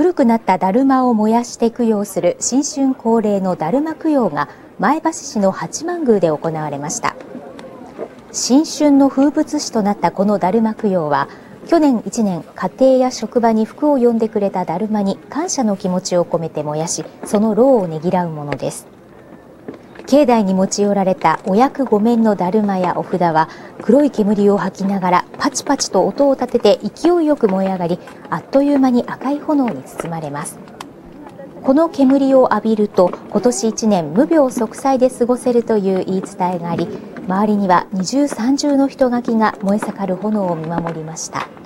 古くなっただるまを燃やして供養する新春恒例のだるま供養が前橋市の八幡宮で行われました。新春の風物詩となったこのだるま供養は去年1年家庭や職場に福を呼んでくれただるまに感謝の気持ちを込めて燃やしその労をねぎらうものです。境内に持ち寄られたお役御免のだるまやお札は黒い煙を吐きながらパチパチと音を立てて勢いよく燃え上がりあっという間に赤い炎に包まれますこの煙を浴びると今年1年無病息災で過ごせるという言い伝えがあり周りには二重三重の人垣が燃え盛る炎を見守りました。